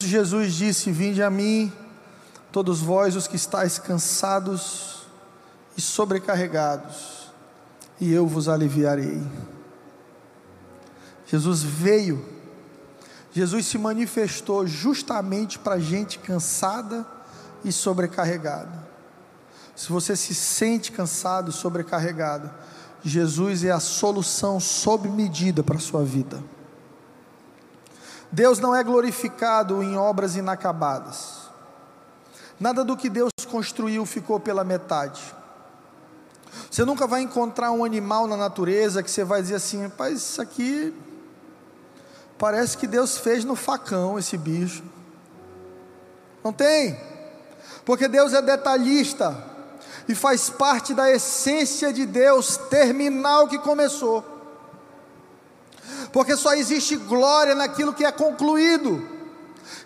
Jesus disse: Vinde a mim, todos vós os que estáis cansados e sobrecarregados, e eu vos aliviarei. Jesus veio, Jesus se manifestou justamente para gente cansada e sobrecarregada. Se você se sente cansado e sobrecarregado, Jesus é a solução sob medida para a sua vida. Deus não é glorificado em obras inacabadas. Nada do que Deus construiu ficou pela metade. Você nunca vai encontrar um animal na natureza que você vai dizer assim, rapaz, isso aqui parece que Deus fez no facão esse bicho. Não tem, porque Deus é detalhista e faz parte da essência de Deus terminar o que começou. Porque só existe glória naquilo que é concluído,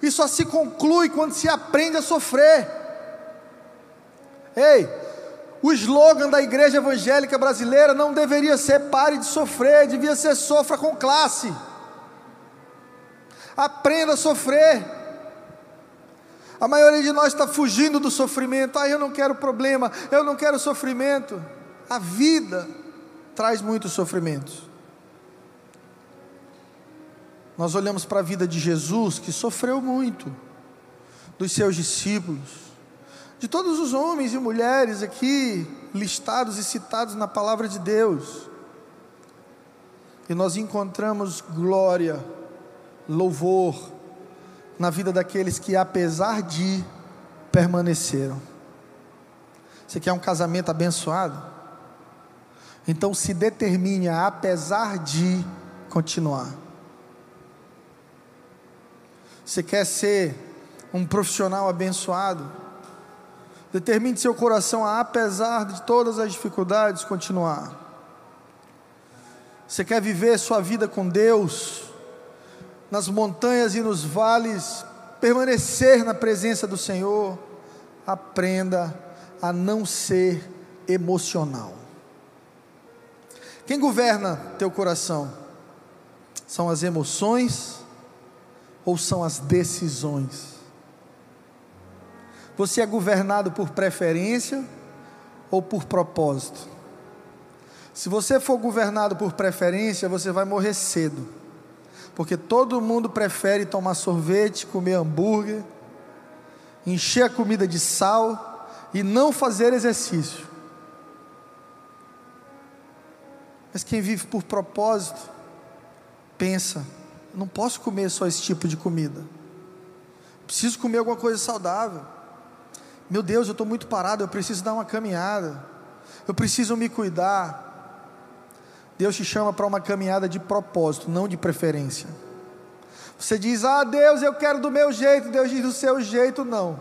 e só se conclui quando se aprende a sofrer. Ei, o slogan da igreja evangélica brasileira não deveria ser pare de sofrer, devia ser sofra com classe. Aprenda a sofrer. A maioria de nós está fugindo do sofrimento. Ah, eu não quero problema, eu não quero sofrimento. A vida traz muitos sofrimentos. Nós olhamos para a vida de Jesus, que sofreu muito, dos seus discípulos, de todos os homens e mulheres aqui listados e citados na palavra de Deus. E nós encontramos glória, louvor, na vida daqueles que, apesar de, permaneceram. Você quer um casamento abençoado? Então se determine a, apesar de, continuar. Você quer ser um profissional abençoado? Determine seu coração a, apesar de todas as dificuldades, continuar. Você quer viver sua vida com Deus? nas montanhas e nos vales, permanecer na presença do Senhor, aprenda a não ser emocional. Quem governa teu coração? São as emoções ou são as decisões? Você é governado por preferência ou por propósito? Se você for governado por preferência, você vai morrer cedo porque todo mundo prefere tomar sorvete, comer hambúrguer, encher a comida de sal e não fazer exercício. Mas quem vive por propósito, pensa: não posso comer só esse tipo de comida, preciso comer alguma coisa saudável. Meu Deus, eu estou muito parado, eu preciso dar uma caminhada, eu preciso me cuidar. Deus te chama para uma caminhada de propósito, não de preferência. Você diz, ah, Deus, eu quero do meu jeito. Deus diz, do seu jeito, não.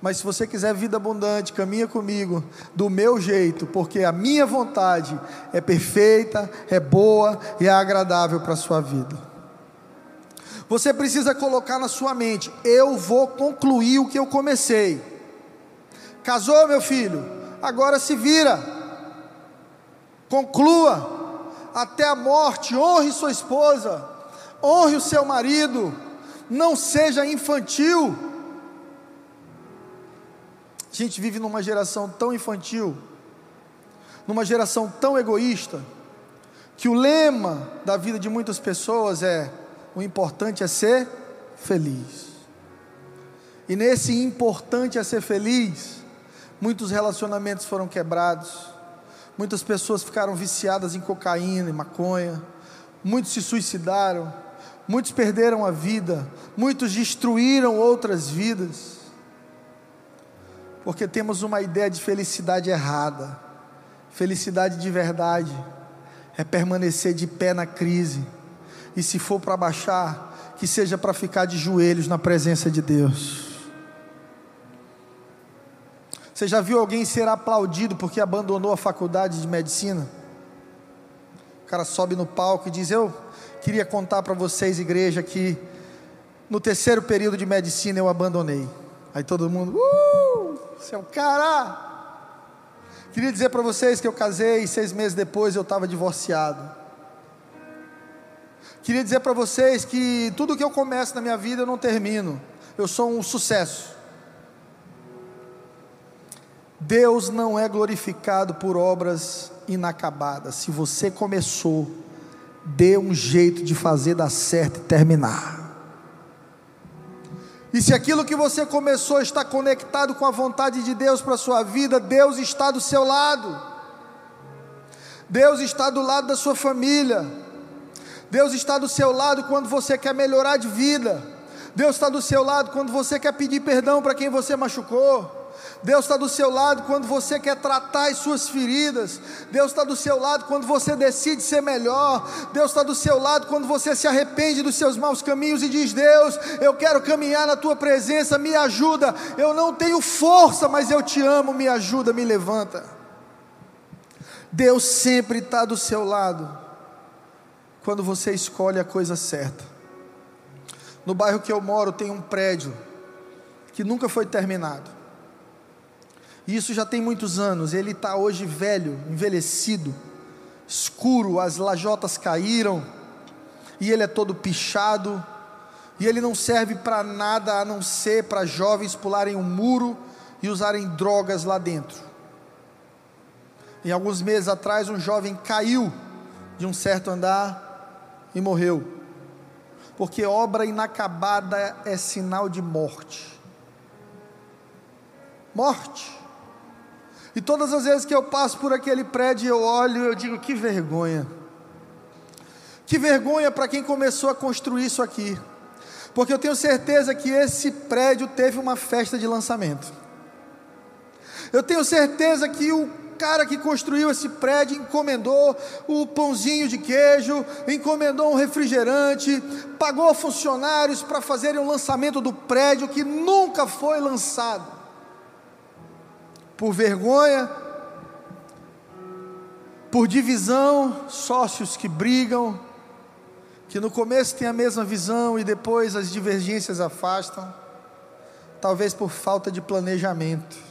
Mas se você quiser vida abundante, caminha comigo do meu jeito, porque a minha vontade é perfeita, é boa e é agradável para a sua vida. Você precisa colocar na sua mente: eu vou concluir o que eu comecei. Casou, meu filho? Agora se vira. Conclua até a morte, honre sua esposa, honre o seu marido, não seja infantil. A gente vive numa geração tão infantil, numa geração tão egoísta, que o lema da vida de muitas pessoas é: o importante é ser feliz. E nesse importante é ser feliz, muitos relacionamentos foram quebrados, Muitas pessoas ficaram viciadas em cocaína e maconha. Muitos se suicidaram. Muitos perderam a vida. Muitos destruíram outras vidas. Porque temos uma ideia de felicidade errada. Felicidade de verdade é permanecer de pé na crise. E se for para baixar, que seja para ficar de joelhos na presença de Deus. Você já viu alguém ser aplaudido porque abandonou a faculdade de medicina? O cara sobe no palco e diz: Eu queria contar para vocês, igreja, que no terceiro período de medicina eu abandonei. Aí todo mundo, uh, você é o cara. Queria dizer para vocês que eu casei e seis meses depois eu estava divorciado. Queria dizer para vocês que tudo que eu começo na minha vida eu não termino. Eu sou um sucesso. Deus não é glorificado por obras inacabadas. Se você começou, dê um jeito de fazer dar certo e terminar. E se aquilo que você começou está conectado com a vontade de Deus para a sua vida, Deus está do seu lado. Deus está do lado da sua família. Deus está do seu lado quando você quer melhorar de vida. Deus está do seu lado quando você quer pedir perdão para quem você machucou. Deus está do seu lado quando você quer tratar as suas feridas. Deus está do seu lado quando você decide ser melhor. Deus está do seu lado quando você se arrepende dos seus maus caminhos e diz: Deus, eu quero caminhar na tua presença, me ajuda. Eu não tenho força, mas eu te amo, me ajuda, me levanta. Deus sempre está do seu lado quando você escolhe a coisa certa. No bairro que eu moro tem um prédio que nunca foi terminado. E isso já tem muitos anos. Ele está hoje velho, envelhecido, escuro, as lajotas caíram, e ele é todo pichado, e ele não serve para nada a não ser para jovens pularem um muro e usarem drogas lá dentro. Em alguns meses atrás, um jovem caiu de um certo andar e morreu, porque obra inacabada é sinal de morte. Morte. E todas as vezes que eu passo por aquele prédio, eu olho e eu digo: que vergonha. Que vergonha para quem começou a construir isso aqui. Porque eu tenho certeza que esse prédio teve uma festa de lançamento. Eu tenho certeza que o cara que construiu esse prédio encomendou o pãozinho de queijo, encomendou um refrigerante, pagou funcionários para fazerem o um lançamento do prédio que nunca foi lançado por vergonha, por divisão, sócios que brigam, que no começo têm a mesma visão e depois as divergências afastam, talvez por falta de planejamento.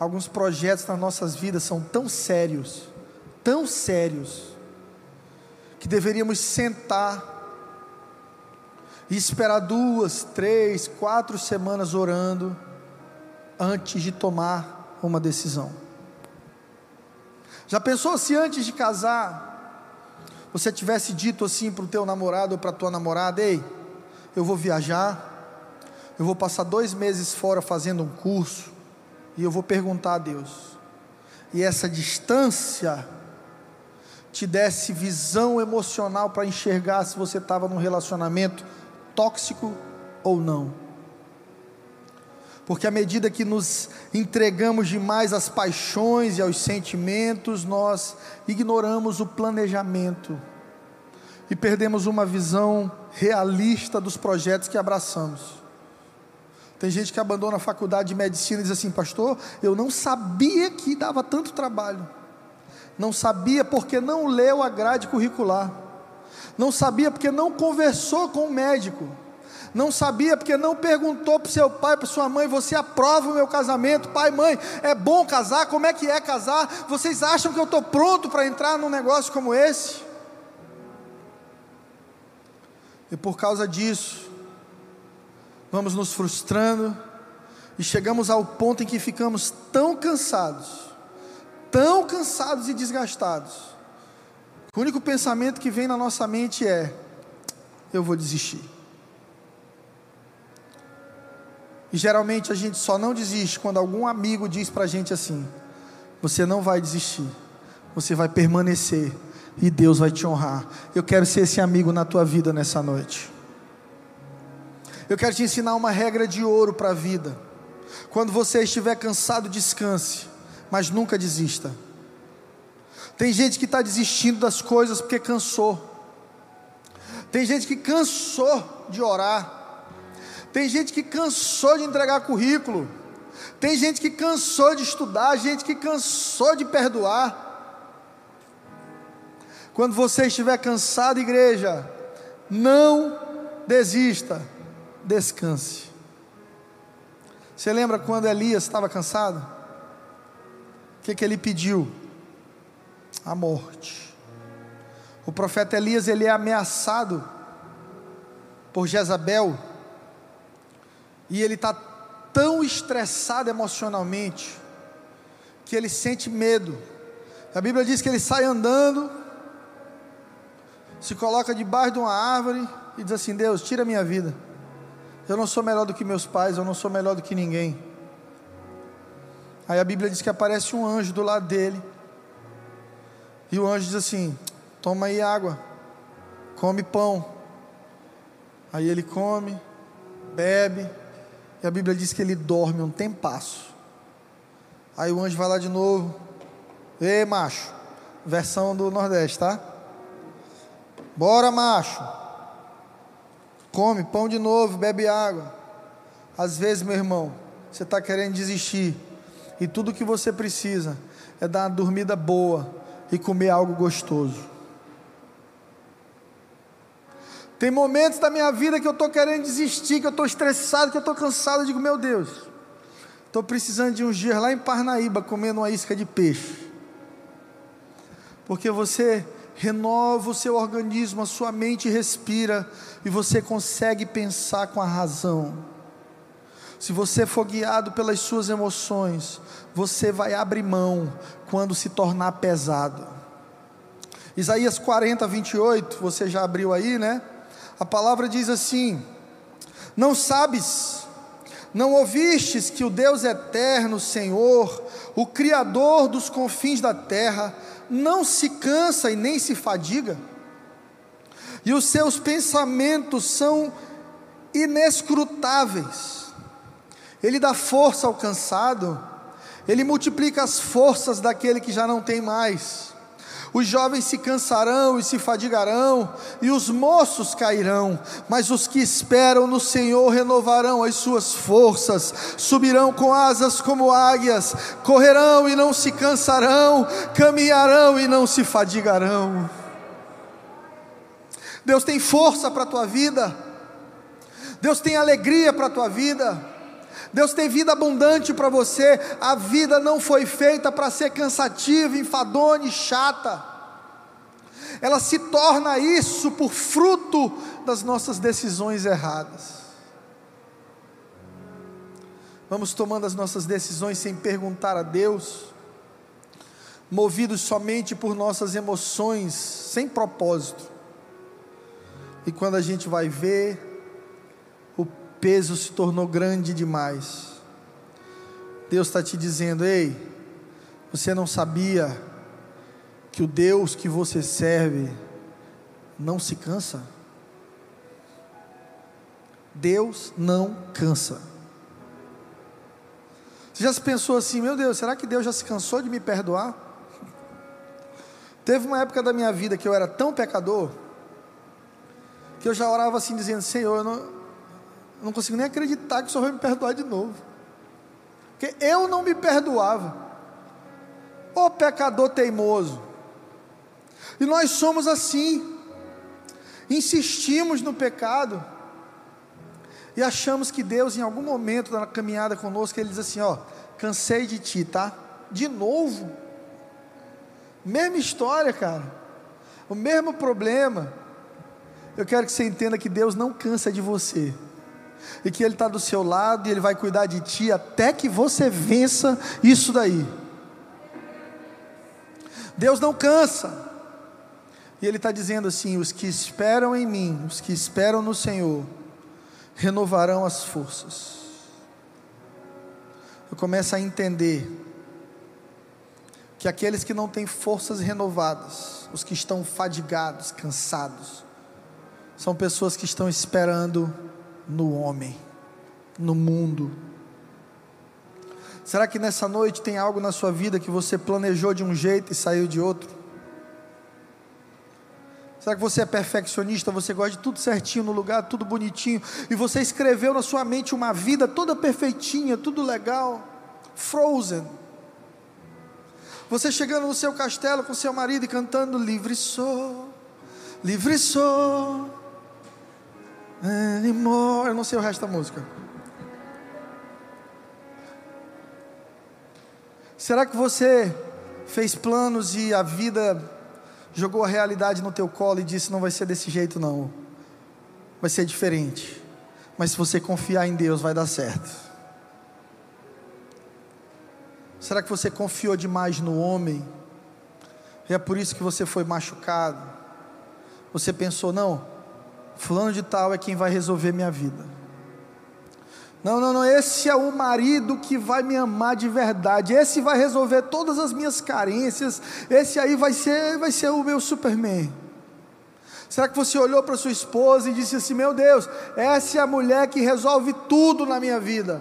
Alguns projetos nas nossas vidas são tão sérios, tão sérios, que deveríamos sentar e esperar duas, três, quatro semanas orando antes de tomar uma decisão. Já pensou se antes de casar você tivesse dito assim para o teu namorado ou para a tua namorada: Ei, eu vou viajar, eu vou passar dois meses fora fazendo um curso e eu vou perguntar a Deus. E essa distância te desse visão emocional para enxergar se você estava num relacionamento tóxico ou não porque à medida que nos entregamos demais às paixões e aos sentimentos, nós ignoramos o planejamento e perdemos uma visão realista dos projetos que abraçamos. Tem gente que abandona a faculdade de medicina e diz assim, pastor, eu não sabia que dava tanto trabalho. Não sabia porque não leu a grade curricular. Não sabia porque não conversou com o médico não sabia porque não perguntou para seu pai, para sua mãe: você aprova o meu casamento? Pai, mãe, é bom casar? Como é que é casar? Vocês acham que eu estou pronto para entrar num negócio como esse? E por causa disso, vamos nos frustrando e chegamos ao ponto em que ficamos tão cansados, tão cansados e desgastados. O único pensamento que vem na nossa mente é: eu vou desistir. E geralmente a gente só não desiste quando algum amigo diz para a gente assim: você não vai desistir, você vai permanecer e Deus vai te honrar. Eu quero ser esse amigo na tua vida nessa noite. Eu quero te ensinar uma regra de ouro para a vida. Quando você estiver cansado, descanse, mas nunca desista. Tem gente que está desistindo das coisas porque cansou. Tem gente que cansou de orar tem gente que cansou de entregar currículo. Tem gente que cansou de estudar, gente que cansou de perdoar. Quando você estiver cansado, igreja, não desista, descanse. Você lembra quando Elias estava cansado? O que, que ele pediu? A morte. O profeta Elias ele é ameaçado por Jezabel e ele está tão estressado emocionalmente que ele sente medo. A Bíblia diz que ele sai andando, se coloca debaixo de uma árvore e diz assim: Deus, tira a minha vida. Eu não sou melhor do que meus pais, eu não sou melhor do que ninguém. Aí a Bíblia diz que aparece um anjo do lado dele. E o anjo diz assim: Toma aí água, come pão. Aí ele come, bebe, e a Bíblia diz que ele dorme um tempasso. Aí o anjo vai lá de novo. Ei, macho. Versão do Nordeste, tá? Bora, macho. Come pão de novo, bebe água. Às vezes, meu irmão, você está querendo desistir. E tudo que você precisa é dar uma dormida boa e comer algo gostoso. Tem momentos da minha vida que eu estou querendo desistir, que eu estou estressado, que eu estou cansado. Eu digo, meu Deus, estou precisando de uns dias lá em Parnaíba comendo uma isca de peixe. Porque você renova o seu organismo, a sua mente respira e você consegue pensar com a razão. Se você for guiado pelas suas emoções, você vai abrir mão quando se tornar pesado. Isaías 40, 28, você já abriu aí, né? A palavra diz assim: Não sabes, não ouvistes que o Deus eterno, Senhor, o Criador dos confins da terra, não se cansa e nem se fadiga? E os seus pensamentos são inescrutáveis. Ele dá força ao cansado, ele multiplica as forças daquele que já não tem mais. Os jovens se cansarão e se fadigarão, e os moços cairão, mas os que esperam no Senhor renovarão as suas forças, subirão com asas como águias, correrão e não se cansarão, caminharão e não se fadigarão. Deus tem força para a tua vida, Deus tem alegria para a tua vida. Deus tem vida abundante para você. A vida não foi feita para ser cansativa, enfadonha e chata. Ela se torna isso por fruto das nossas decisões erradas. Vamos tomando as nossas decisões sem perguntar a Deus, movidos somente por nossas emoções, sem propósito. E quando a gente vai ver, peso se tornou grande demais. Deus está te dizendo: ei, você não sabia que o Deus que você serve não se cansa? Deus não cansa. Você já se pensou assim, meu Deus, será que Deus já se cansou de me perdoar? Teve uma época da minha vida que eu era tão pecador, que eu já orava assim, dizendo: Senhor, eu não, não consigo nem acreditar que o Senhor vai me perdoar de novo. Porque eu não me perdoava. Ô pecador teimoso. E nós somos assim. Insistimos no pecado. E achamos que Deus, em algum momento da caminhada conosco, Ele diz assim: Ó, cansei de ti, tá? De novo. Mesma história, cara. O mesmo problema. Eu quero que você entenda que Deus não cansa de você e que Ele está do seu lado e Ele vai cuidar de ti até que você vença isso daí. Deus não cansa, e Ele está dizendo assim: os que esperam em mim, os que esperam no Senhor, renovarão as forças. Eu começo a entender que aqueles que não têm forças renovadas, os que estão fadigados, cansados, são pessoas que estão esperando no homem, no mundo. Será que nessa noite tem algo na sua vida que você planejou de um jeito e saiu de outro? Será que você é perfeccionista, você gosta de tudo certinho no lugar, tudo bonitinho, e você escreveu na sua mente uma vida toda perfeitinha, tudo legal, frozen. Você chegando no seu castelo com seu marido e cantando livre sou, livre sou, Anymore. Eu não sei o resto da música. Será que você fez planos e a vida jogou a realidade no teu colo e disse: não vai ser desse jeito, não, vai ser diferente. Mas se você confiar em Deus, vai dar certo. Será que você confiou demais no homem? E é por isso que você foi machucado? Você pensou, não, Fulano de Tal é quem vai resolver minha vida. Não, não, não, esse é o marido que vai me amar de verdade. Esse vai resolver todas as minhas carências. Esse aí vai ser, vai ser o meu Superman. Será que você olhou para sua esposa e disse assim: "Meu Deus, essa é a mulher que resolve tudo na minha vida"?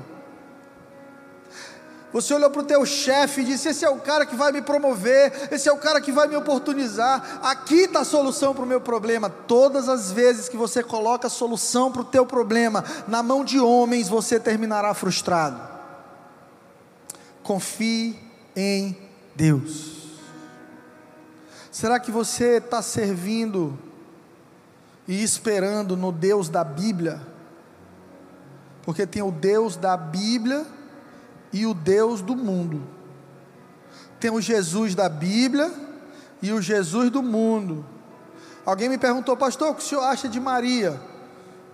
Você olhou para o teu chefe e disse: Esse é o cara que vai me promover, esse é o cara que vai me oportunizar. Aqui está a solução para o meu problema. Todas as vezes que você coloca a solução para o teu problema na mão de homens, você terminará frustrado. Confie em Deus. Será que você está servindo e esperando no Deus da Bíblia? Porque tem o Deus da Bíblia e o Deus do mundo. Tem o Jesus da Bíblia e o Jesus do mundo. Alguém me perguntou, pastor, o que o senhor acha de Maria?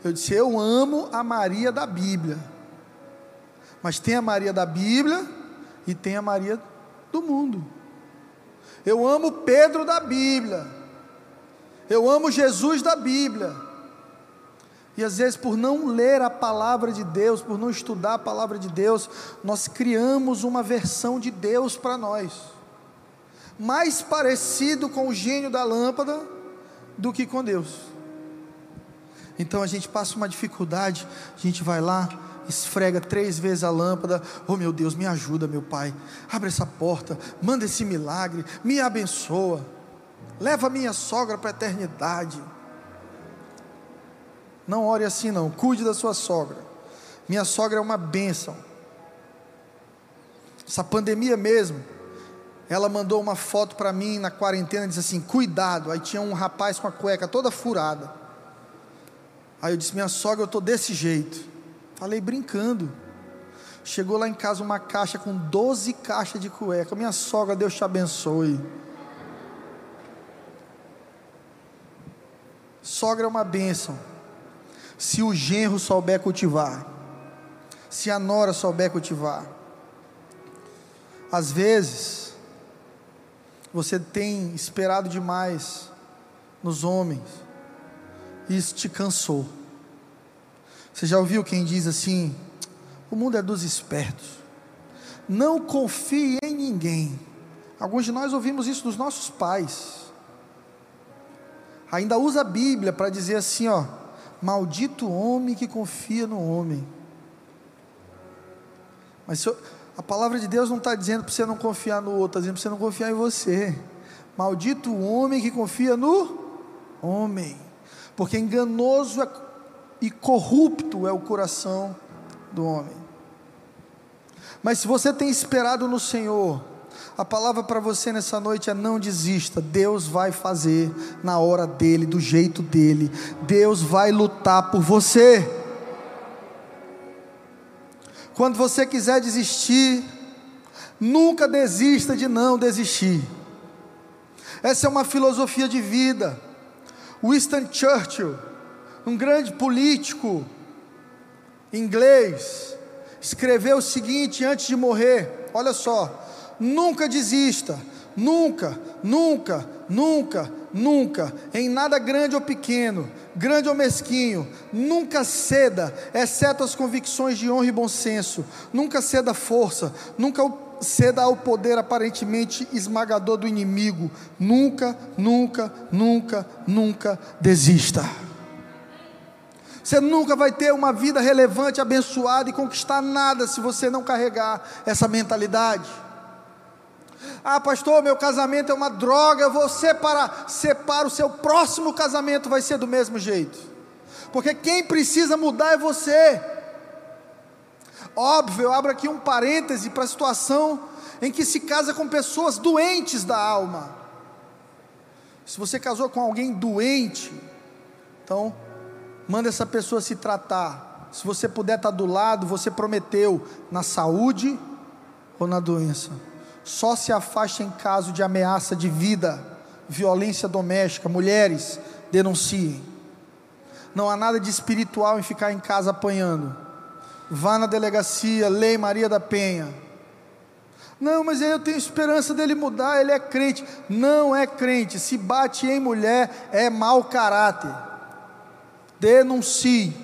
Eu disse, eu amo a Maria da Bíblia. Mas tem a Maria da Bíblia e tem a Maria do mundo. Eu amo Pedro da Bíblia. Eu amo Jesus da Bíblia. E às vezes, por não ler a palavra de Deus, por não estudar a palavra de Deus, nós criamos uma versão de Deus para nós, mais parecido com o gênio da lâmpada do que com Deus. Então a gente passa uma dificuldade, a gente vai lá, esfrega três vezes a lâmpada, oh meu Deus, me ajuda, meu Pai, abre essa porta, manda esse milagre, me abençoa, leva minha sogra para a eternidade não ore assim não, cuide da sua sogra. Minha sogra é uma bênção. Essa pandemia mesmo, ela mandou uma foto para mim na quarentena, disse assim: cuidado. Aí tinha um rapaz com a cueca toda furada. Aí eu disse: minha sogra, eu estou desse jeito. Falei brincando. Chegou lá em casa uma caixa com 12 caixas de cueca. Minha sogra, Deus te abençoe. Sogra é uma bênção. Se o genro souber cultivar, se a nora souber cultivar. Às vezes, você tem esperado demais nos homens, e isso te cansou. Você já ouviu quem diz assim: o mundo é dos espertos, não confie em ninguém. Alguns de nós ouvimos isso dos nossos pais. Ainda usa a Bíblia para dizer assim, ó, Maldito homem que confia no homem. Mas eu, a palavra de Deus não está dizendo para você não confiar no outro, está dizendo para você não confiar em você. Maldito homem que confia no homem, porque enganoso é, e corrupto é o coração do homem. Mas se você tem esperado no Senhor, a palavra para você nessa noite é: não desista. Deus vai fazer na hora dele, do jeito dele. Deus vai lutar por você. Quando você quiser desistir, nunca desista de não desistir. Essa é uma filosofia de vida. Winston Churchill, um grande político inglês, escreveu o seguinte antes de morrer: olha só nunca desista, nunca, nunca, nunca, nunca, em nada grande ou pequeno, grande ou mesquinho, nunca ceda, exceto as convicções de honra e bom senso, nunca ceda força, nunca ceda ao poder aparentemente esmagador do inimigo, nunca, nunca, nunca, nunca desista. Você nunca vai ter uma vida relevante, abençoada e conquistar nada se você não carregar essa mentalidade. Ah, pastor, meu casamento é uma droga, eu vou separar. Separa o seu próximo casamento, vai ser do mesmo jeito. Porque quem precisa mudar é você. Óbvio, eu abro aqui um parêntese para a situação em que se casa com pessoas doentes da alma. Se você casou com alguém doente, então manda essa pessoa se tratar. Se você puder estar do lado, você prometeu na saúde ou na doença só se afasta em caso de ameaça de vida, violência doméstica. Mulheres, denunciem. Não há nada de espiritual em ficar em casa apanhando. Vá na delegacia, lei Maria da Penha. Não, mas eu tenho esperança dele mudar, ele é crente. Não é crente. Se bate em mulher, é mau caráter. Denuncie.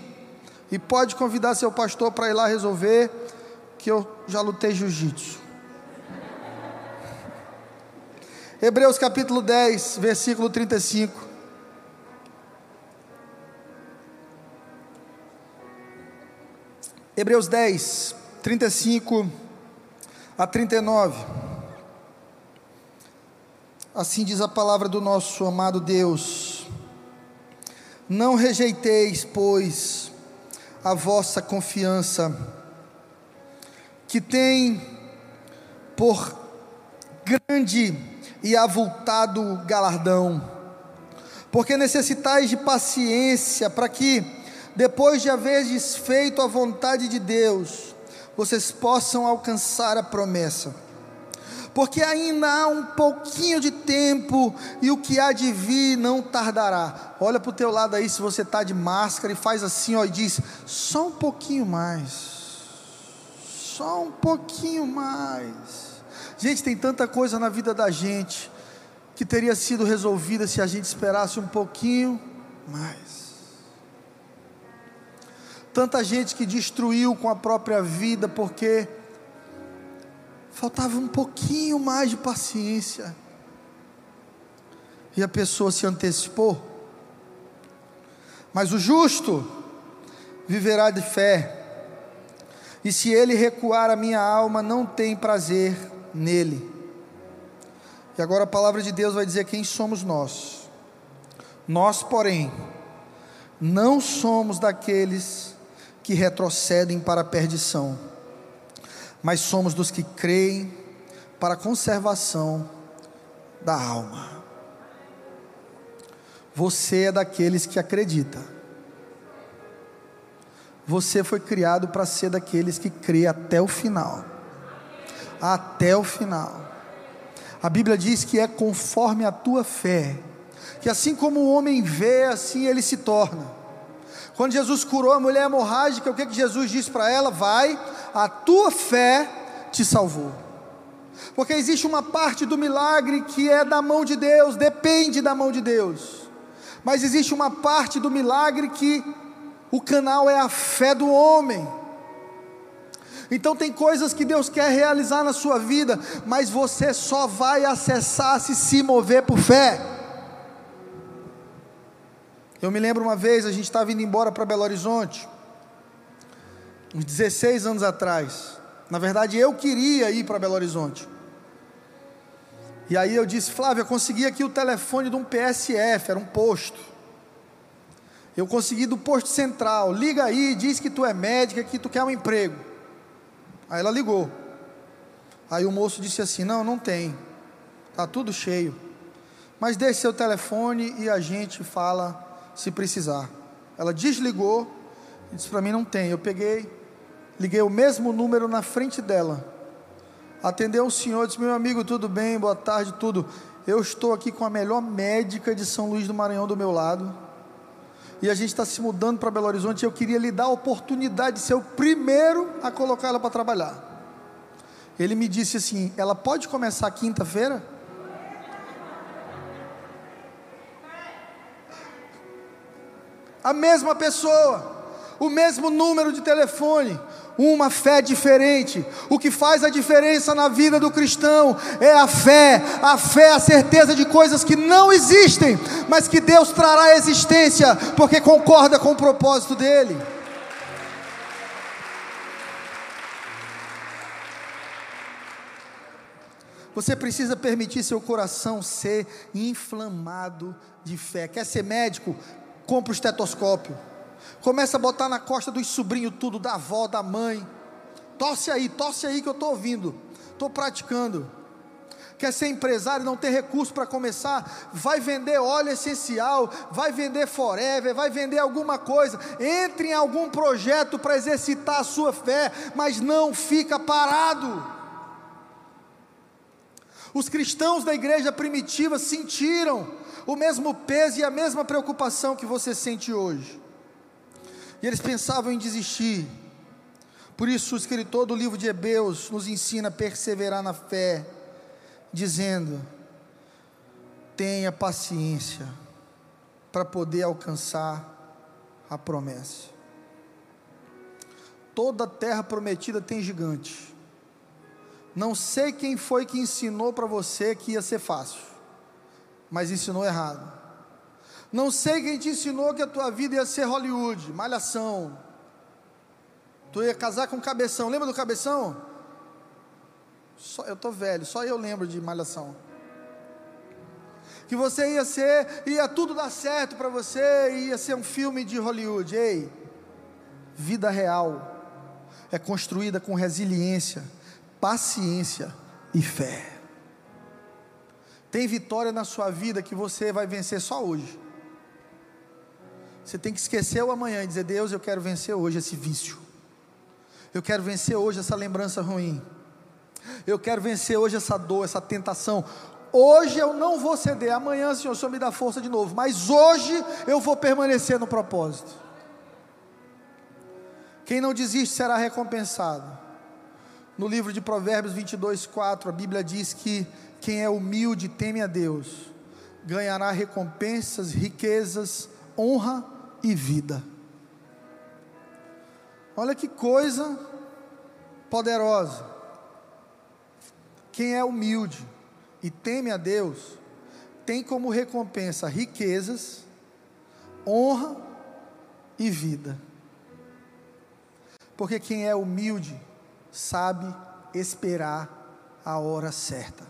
E pode convidar seu pastor para ir lá resolver, que eu já lutei jiu-jitsu. Hebreus capítulo 10, versículo 35. Hebreus 10, 35 a 39. Assim diz a palavra do nosso amado Deus: Não rejeiteis, pois, a vossa confiança, que tem por grande e avultado galardão, porque necessitais de paciência para que, depois de haver desfeito a vontade de Deus, vocês possam alcançar a promessa. Porque ainda há um pouquinho de tempo e o que há de vir não tardará. Olha para o teu lado aí, se você está de máscara e faz assim, ó, e diz: só um pouquinho mais, só um pouquinho mais. Gente, tem tanta coisa na vida da gente que teria sido resolvida se a gente esperasse um pouquinho mais. Tanta gente que destruiu com a própria vida porque faltava um pouquinho mais de paciência. E a pessoa se antecipou. Mas o justo viverá de fé. E se ele recuar, a minha alma não tem prazer nele. E agora a palavra de Deus vai dizer quem somos nós. Nós, porém, não somos daqueles que retrocedem para a perdição, mas somos dos que creem para a conservação da alma. Você é daqueles que acredita. Você foi criado para ser daqueles que crê até o final. Até o final. A Bíblia diz que é conforme a tua fé, que assim como o homem vê, assim ele se torna. Quando Jesus curou a mulher hemorrágica, o que, que Jesus disse para ela? Vai, a tua fé te salvou. Porque existe uma parte do milagre que é da mão de Deus, depende da mão de Deus. Mas existe uma parte do milagre que o canal é a fé do homem. Então tem coisas que Deus quer realizar na sua vida, mas você só vai acessar se se mover por fé. Eu me lembro uma vez, a gente estava indo embora para Belo Horizonte, uns 16 anos atrás. Na verdade, eu queria ir para Belo Horizonte. E aí eu disse, Flávio, eu consegui aqui o telefone de um PSF, era um posto. Eu consegui do posto central. Liga aí, diz que tu é médica, que tu quer um emprego. Aí ela ligou. Aí o moço disse assim: Não, não tem. Tá tudo cheio. Mas deixe seu telefone e a gente fala se precisar. Ela desligou e disse para mim: não tem. Eu peguei, liguei o mesmo número na frente dela. Atendeu o senhor, disse: meu amigo, tudo bem, boa tarde, tudo. Eu estou aqui com a melhor médica de São Luís do Maranhão do meu lado. E a gente está se mudando para Belo Horizonte. Eu queria lhe dar a oportunidade de ser o primeiro a colocar ela para trabalhar. Ele me disse assim: ela pode começar quinta-feira? a mesma pessoa, o mesmo número de telefone, uma fé diferente. O que faz a diferença na vida do cristão é a fé, a fé, é a certeza de coisas que não existem, mas que Deus trará à existência, porque concorda com o propósito dele. Você precisa permitir seu coração ser inflamado de fé. Quer ser médico? compra o estetoscópio, começa a botar na costa dos sobrinhos tudo, da avó, da mãe. Tosse aí, tosse aí que eu estou ouvindo, estou praticando. Quer ser empresário, não tem recurso para começar, vai vender óleo essencial, vai vender forever, vai vender alguma coisa. Entre em algum projeto para exercitar a sua fé, mas não fica parado. Os cristãos da igreja primitiva sentiram o mesmo peso e a mesma preocupação que você sente hoje. E eles pensavam em desistir. Por isso, o escritor do livro de Hebreus nos ensina a perseverar na fé, dizendo: tenha paciência para poder alcançar a promessa. Toda terra prometida tem gigante. Não sei quem foi que ensinou para você que ia ser fácil, mas ensinou errado. Não sei quem te ensinou que a tua vida ia ser Hollywood, malhação. Tu ia casar com cabeção. Lembra do cabeção? Só, eu tô velho, só eu lembro de malhação. Que você ia ser, ia tudo dar certo para você, ia ser um filme de Hollywood. Ei, vida real é construída com resiliência, paciência e fé. Tem vitória na sua vida que você vai vencer só hoje. Você tem que esquecer o amanhã e dizer: Deus, eu quero vencer hoje esse vício. Eu quero vencer hoje essa lembrança ruim. Eu quero vencer hoje essa dor, essa tentação. Hoje eu não vou ceder. Amanhã, Senhor, o Senhor me dá força de novo. Mas hoje eu vou permanecer no propósito. Quem não desiste será recompensado. No livro de Provérbios 22, 4, a Bíblia diz que quem é humilde teme a Deus, ganhará recompensas, riquezas, honra e vida. Olha que coisa poderosa. Quem é humilde e teme a Deus, tem como recompensa riquezas, honra e vida. Porque quem é humilde sabe esperar a hora certa.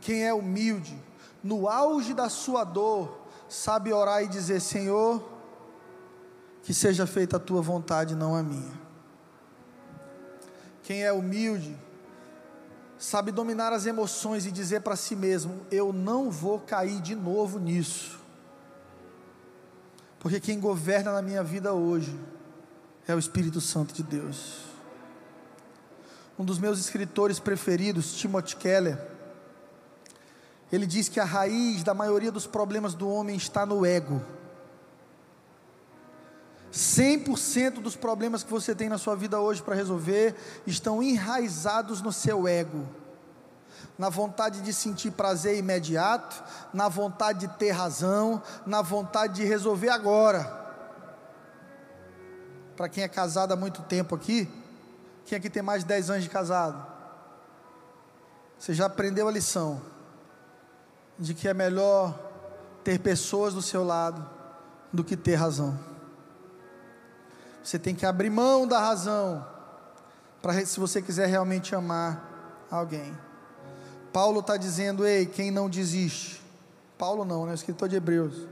Quem é humilde, no auge da sua dor, sabe orar e dizer: Senhor, que seja feita a tua vontade, não a minha. Quem é humilde, sabe dominar as emoções e dizer para si mesmo: Eu não vou cair de novo nisso. Porque quem governa na minha vida hoje é o Espírito Santo de Deus. Um dos meus escritores preferidos, Timothy Keller, ele diz que a raiz da maioria dos problemas do homem está no ego. 100% dos problemas que você tem na sua vida hoje para resolver estão enraizados no seu ego. Na vontade de sentir prazer imediato, na vontade de ter razão, na vontade de resolver agora. Para quem é casado há muito tempo aqui, quem aqui tem mais de 10 anos de casado? Você já aprendeu a lição de que é melhor ter pessoas do seu lado do que ter razão. Você tem que abrir mão da razão para se você quiser realmente amar alguém. Paulo está dizendo, ei, quem não desiste? Paulo não, né? O escritor de Hebreus.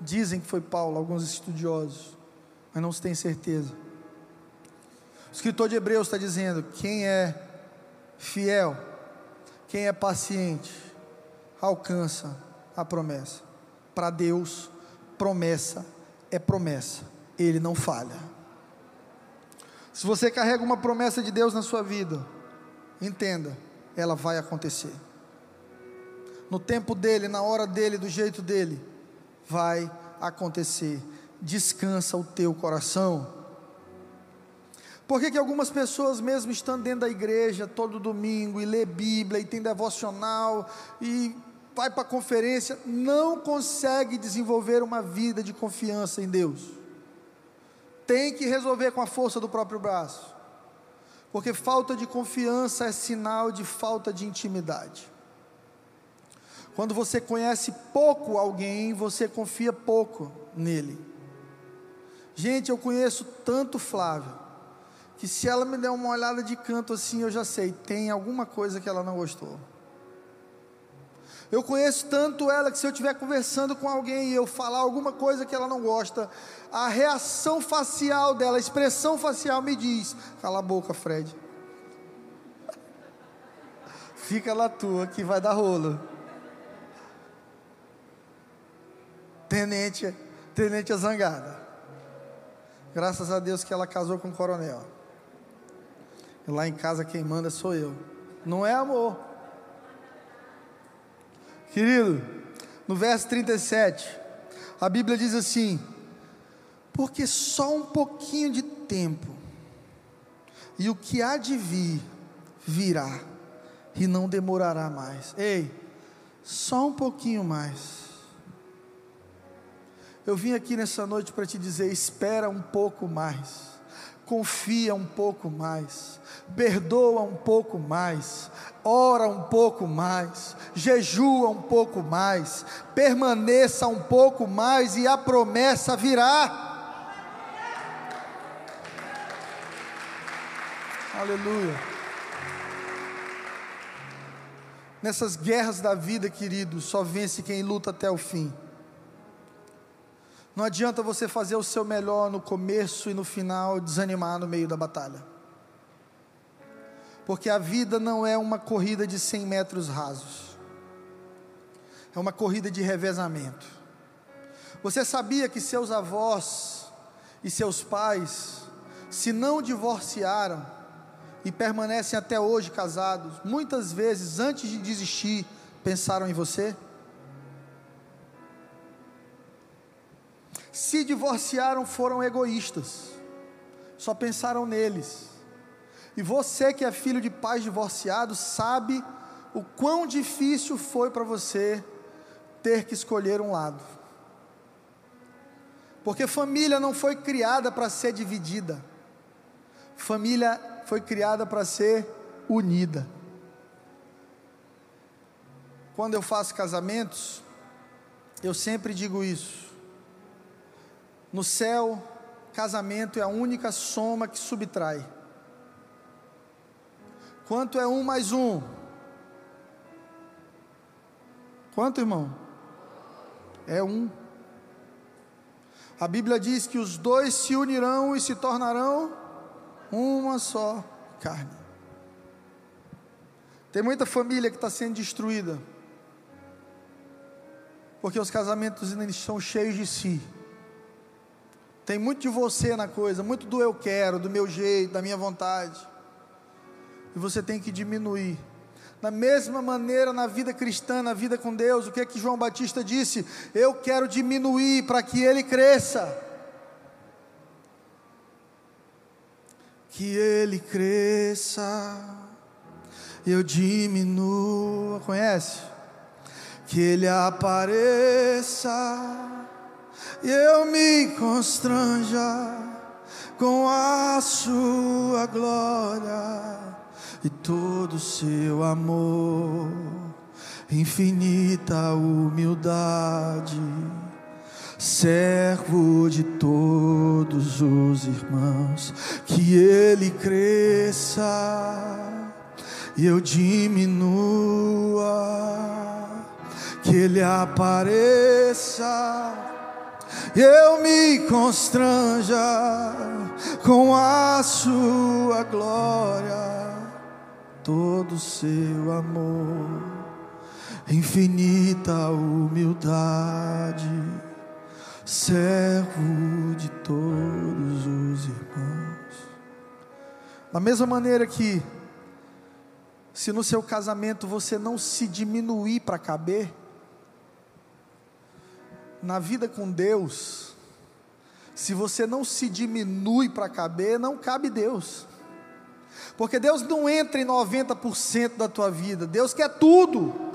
Dizem que foi Paulo, alguns estudiosos mas não se tem certeza. O escritor de Hebreus está dizendo: quem é fiel, quem é paciente, alcança a promessa. Para Deus, promessa é promessa, Ele não falha. Se você carrega uma promessa de Deus na sua vida, entenda, ela vai acontecer. No tempo dele, na hora dele, do jeito dele, vai acontecer descansa o teu coração. Por que, que algumas pessoas, mesmo estando dentro da igreja todo domingo e lê Bíblia e tem devocional e vai para a conferência, não consegue desenvolver uma vida de confiança em Deus? Tem que resolver com a força do próprio braço, porque falta de confiança é sinal de falta de intimidade. Quando você conhece pouco alguém, você confia pouco nele. Gente, eu conheço tanto Flávia, que se ela me der uma olhada de canto assim, eu já sei, tem alguma coisa que ela não gostou. Eu conheço tanto ela que se eu estiver conversando com alguém e eu falar alguma coisa que ela não gosta, a reação facial dela, a expressão facial me diz: cala a boca, Fred. Fica lá tua que vai dar rolo. Tenente, tenente zangada. Graças a Deus que ela casou com o coronel. Lá em casa quem manda sou eu. Não é amor, Querido, no verso 37, a Bíblia diz assim: Porque só um pouquinho de tempo, e o que há de vir, virá, e não demorará mais. Ei, só um pouquinho mais. Eu vim aqui nessa noite para te dizer: espera um pouco mais, confia um pouco mais, perdoa um pouco mais, ora um pouco mais, jejua um pouco mais, permaneça um pouco mais e a promessa virá. Aleluia. Nessas guerras da vida, querido, só vence quem luta até o fim. Não adianta você fazer o seu melhor no começo e no final desanimar no meio da batalha. Porque a vida não é uma corrida de 100 metros rasos. É uma corrida de revezamento. Você sabia que seus avós e seus pais, se não divorciaram e permanecem até hoje casados, muitas vezes antes de desistir, pensaram em você? Se divorciaram foram egoístas, só pensaram neles. E você que é filho de pais divorciados sabe o quão difícil foi para você ter que escolher um lado. Porque família não foi criada para ser dividida, família foi criada para ser unida. Quando eu faço casamentos, eu sempre digo isso. No céu, casamento é a única soma que subtrai. Quanto é um mais um? Quanto, irmão? É um. A Bíblia diz que os dois se unirão e se tornarão uma só carne. Tem muita família que está sendo destruída, porque os casamentos ainda estão cheios de si. Tem muito de você na coisa, muito do eu quero, do meu jeito, da minha vontade. E você tem que diminuir. Da mesma maneira, na vida cristã, na vida com Deus, o que é que João Batista disse? Eu quero diminuir para que ele cresça. Que ele cresça, eu diminua. Conhece? Que ele apareça e eu me constranja com a sua glória e todo o seu amor, infinita humildade, servo de todos os irmãos, que ele cresça e eu diminua, que ele apareça eu me constranja com a sua glória, todo seu amor, infinita humildade, servo de todos os irmãos. Da mesma maneira que, se no seu casamento você não se diminuir para caber, na vida com Deus, se você não se diminui para caber, não cabe Deus. Porque Deus não entra em 90% da tua vida, Deus quer tudo.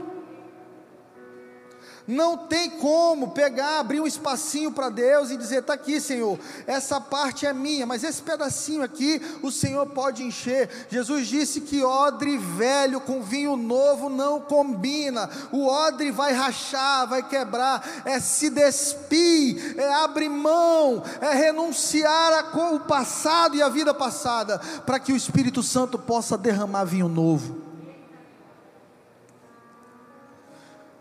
Não tem como pegar, abrir um espacinho para Deus e dizer: está aqui, Senhor, essa parte é minha, mas esse pedacinho aqui o Senhor pode encher. Jesus disse que odre velho com vinho novo não combina, o odre vai rachar, vai quebrar, é se despir, é abrir mão, é renunciar ao passado e à vida passada, para que o Espírito Santo possa derramar vinho novo.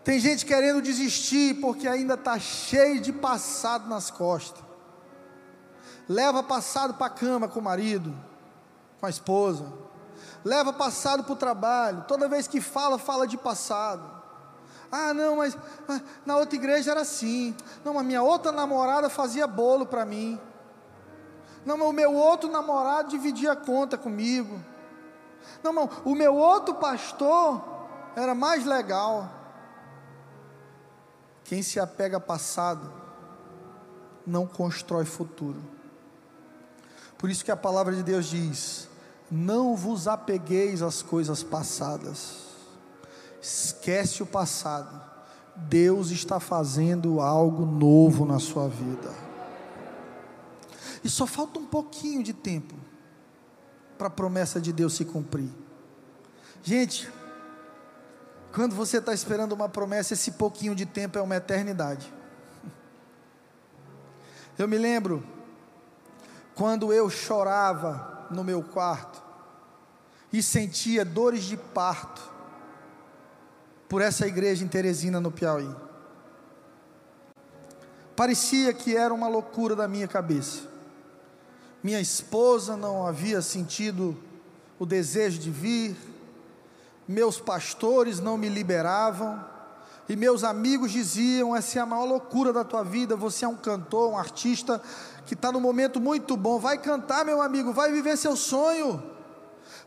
Tem gente querendo desistir porque ainda está cheio de passado nas costas. Leva passado para a cama com o marido, com a esposa. Leva passado para o trabalho. Toda vez que fala, fala de passado. Ah, não, mas, mas na outra igreja era assim. Não, a minha outra namorada fazia bolo para mim. Não, o meu outro namorado dividia conta comigo. Não, não, o meu outro pastor era mais legal. Quem se apega ao passado não constrói futuro. Por isso que a palavra de Deus diz: Não vos apegueis às coisas passadas. Esquece o passado. Deus está fazendo algo novo na sua vida. E só falta um pouquinho de tempo para a promessa de Deus se cumprir. Gente, quando você está esperando uma promessa, esse pouquinho de tempo é uma eternidade. Eu me lembro quando eu chorava no meu quarto e sentia dores de parto por essa igreja em Teresina, no Piauí. Parecia que era uma loucura da minha cabeça. Minha esposa não havia sentido o desejo de vir, meus pastores não me liberavam, e meus amigos diziam: essa é a maior loucura da tua vida. Você é um cantor, um artista que está no momento muito bom. Vai cantar, meu amigo, vai viver seu sonho.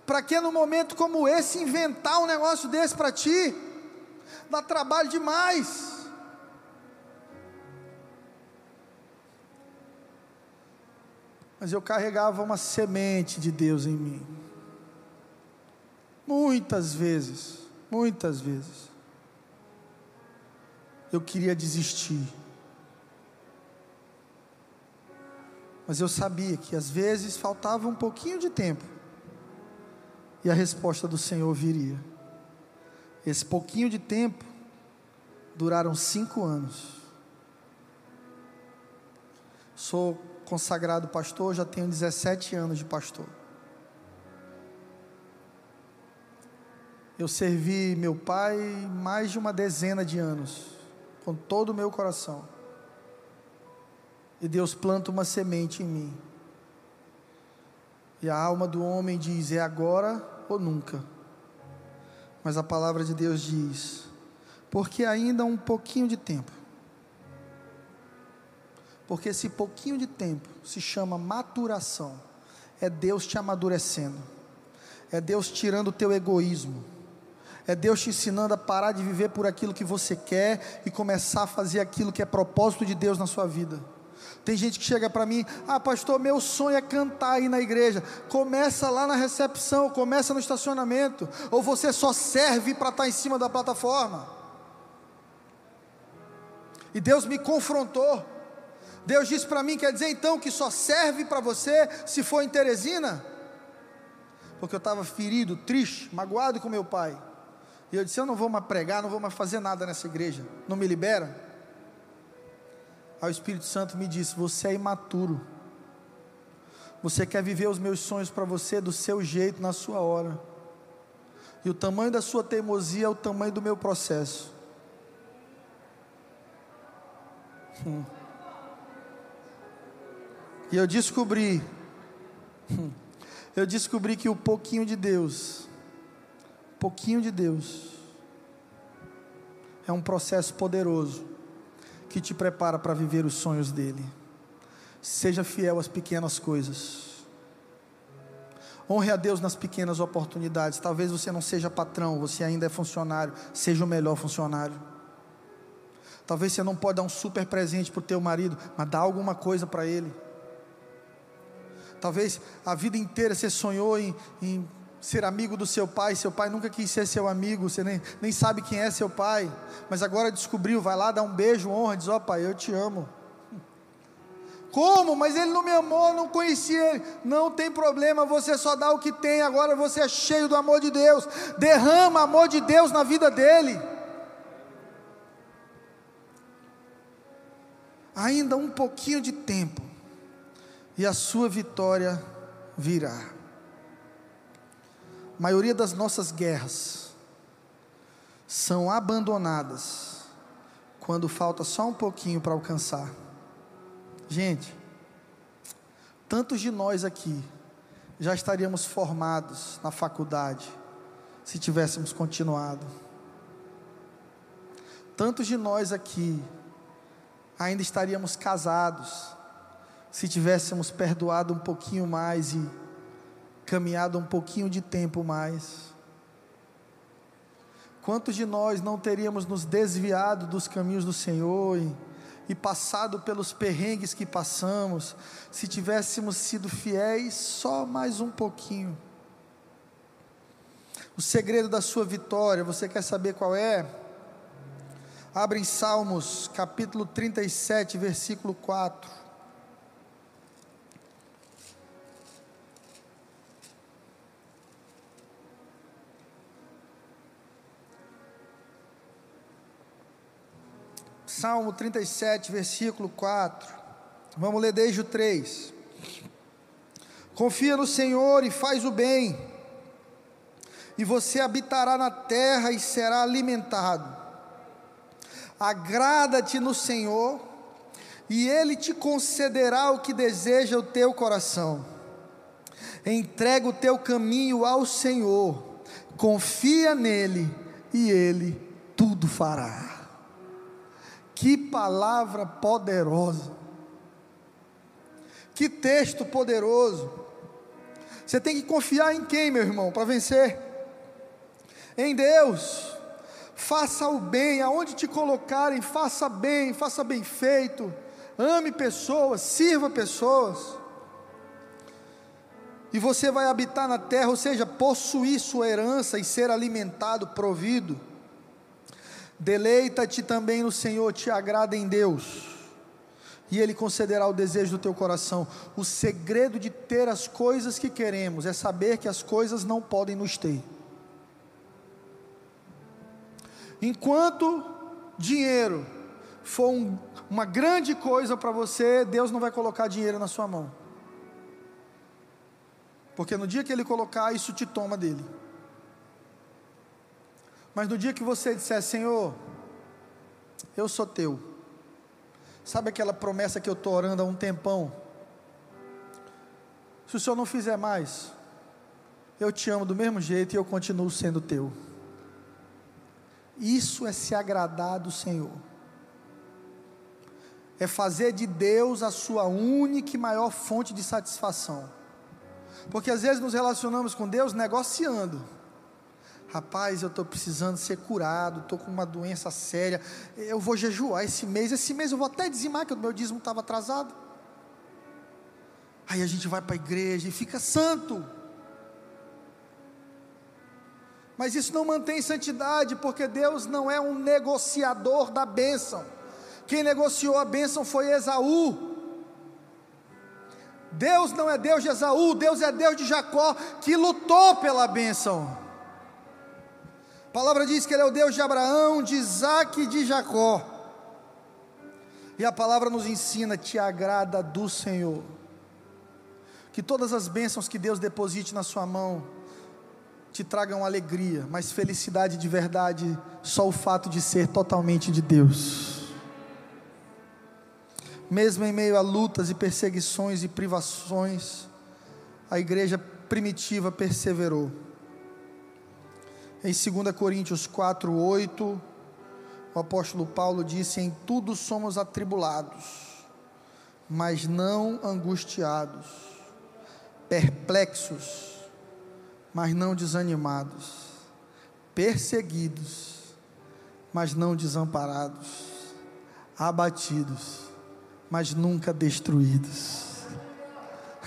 Para que no momento como esse inventar um negócio desse para ti? Dá trabalho demais. mas eu carregava uma semente de Deus em mim. Muitas vezes, muitas vezes, eu queria desistir. Mas eu sabia que às vezes faltava um pouquinho de tempo e a resposta do Senhor viria. Esse pouquinho de tempo duraram cinco anos. Sou consagrado pastor, já tenho 17 anos de pastor. Eu servi meu pai mais de uma dezena de anos, com todo o meu coração. E Deus planta uma semente em mim. E a alma do homem diz: é agora ou nunca. Mas a palavra de Deus diz: porque ainda um pouquinho de tempo porque esse pouquinho de tempo se chama maturação. É Deus te amadurecendo. É Deus tirando o teu egoísmo. É Deus te ensinando a parar de viver por aquilo que você quer e começar a fazer aquilo que é propósito de Deus na sua vida. Tem gente que chega para mim, ah, pastor, meu sonho é cantar aí na igreja. Começa lá na recepção, começa no estacionamento, ou você só serve para estar tá em cima da plataforma. E Deus me confrontou. Deus disse para mim, quer dizer então que só serve para você se for em Teresina? Porque eu estava ferido, triste, magoado com meu pai. E eu disse: Eu não vou mais pregar, não vou mais fazer nada nessa igreja. Não me libera? Aí o Espírito Santo me disse: Você é imaturo. Você quer viver os meus sonhos para você do seu jeito, na sua hora. E o tamanho da sua teimosia é o tamanho do meu processo. Hum. E eu descobri, eu descobri que o pouquinho de Deus, pouquinho de Deus, é um processo poderoso que te prepara para viver os sonhos dele. Seja fiel às pequenas coisas. Honre a Deus nas pequenas oportunidades. Talvez você não seja patrão, você ainda é funcionário. Seja o melhor funcionário. Talvez você não pode dar um super presente para o teu marido, mas dá alguma coisa para ele. Talvez a vida inteira você sonhou em, em ser amigo do seu pai, seu pai nunca quis ser seu amigo, você nem, nem sabe quem é seu pai, mas agora descobriu, vai lá, dá um beijo, honra, diz: Ó oh, pai, eu te amo. Como? Mas ele não me amou, não conhecia ele. Não tem problema, você só dá o que tem, agora você é cheio do amor de Deus. Derrama amor de Deus na vida dele. Ainda um pouquinho de tempo e a sua vitória virá. Maioria das nossas guerras são abandonadas quando falta só um pouquinho para alcançar. Gente, tantos de nós aqui já estaríamos formados na faculdade se tivéssemos continuado. Tantos de nós aqui ainda estaríamos casados se tivéssemos perdoado um pouquinho mais e caminhado um pouquinho de tempo mais. Quantos de nós não teríamos nos desviado dos caminhos do Senhor e, e passado pelos perrengues que passamos, se tivéssemos sido fiéis só mais um pouquinho? O segredo da sua vitória, você quer saber qual é? Abre em Salmos, capítulo 37, versículo 4. Salmo 37, versículo 4. Vamos ler desde o 3. Confia no Senhor e faz o bem, e você habitará na terra e será alimentado. Agrada-te no Senhor, e Ele te concederá o que deseja o teu coração. Entrega o teu caminho ao Senhor, confia nele, e Ele tudo fará. Que palavra poderosa. Que texto poderoso. Você tem que confiar em quem, meu irmão, para vencer? Em Deus. Faça o bem, aonde te colocarem, faça bem, faça bem feito. Ame pessoas, sirva pessoas. E você vai habitar na terra, ou seja, possuir sua herança e ser alimentado, provido. Deleita-te também no Senhor, te agrada em Deus, e Ele concederá o desejo do teu coração. O segredo de ter as coisas que queremos é saber que as coisas não podem nos ter. Enquanto dinheiro for um, uma grande coisa para você, Deus não vai colocar dinheiro na sua mão. Porque no dia que Ele colocar, isso te toma dele. Mas no dia que você disser, Senhor, eu sou teu. Sabe aquela promessa que eu estou orando há um tempão? Se o Senhor não fizer mais, eu te amo do mesmo jeito e eu continuo sendo teu. Isso é se agradar do Senhor. É fazer de Deus a sua única e maior fonte de satisfação. Porque às vezes nos relacionamos com Deus negociando. Rapaz, eu estou precisando ser curado, estou com uma doença séria. Eu vou jejuar esse mês. Esse mês eu vou até dizimar, que o meu dízimo estava atrasado. Aí a gente vai para a igreja e fica santo. Mas isso não mantém santidade, porque Deus não é um negociador da bênção. Quem negociou a bênção foi Esaú. Deus não é Deus de Esaú, Deus é Deus de Jacó, que lutou pela bênção palavra diz que Ele é o Deus de Abraão, de Isaac e de Jacó. E a palavra nos ensina: te agrada do Senhor. Que todas as bênçãos que Deus deposite na sua mão te tragam alegria, mas felicidade de verdade, só o fato de ser totalmente de Deus. Mesmo em meio a lutas e perseguições e privações, a igreja primitiva perseverou. Em 2 Coríntios 4, 8, o apóstolo Paulo disse: Em tudo somos atribulados, mas não angustiados, perplexos, mas não desanimados, perseguidos, mas não desamparados, abatidos, mas nunca destruídos.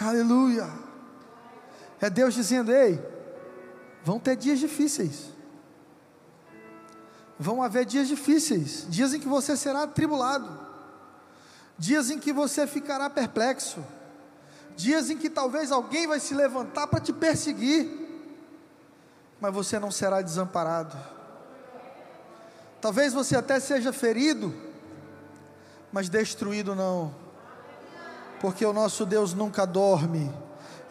Aleluia! É Deus dizendo: Ei, Vão ter dias difíceis. Vão haver dias difíceis, dias em que você será atribulado, dias em que você ficará perplexo, dias em que talvez alguém vai se levantar para te perseguir, mas você não será desamparado. Talvez você até seja ferido, mas destruído não, porque o nosso Deus nunca dorme,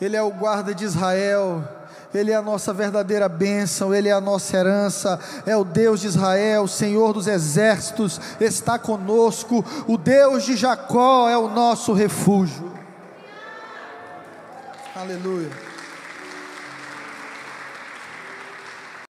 Ele é o guarda de Israel ele é a nossa verdadeira bênção, Ele é a nossa herança, é o Deus de Israel, o Senhor dos exércitos, está conosco, o Deus de Jacó é o nosso refúgio. Aleluia.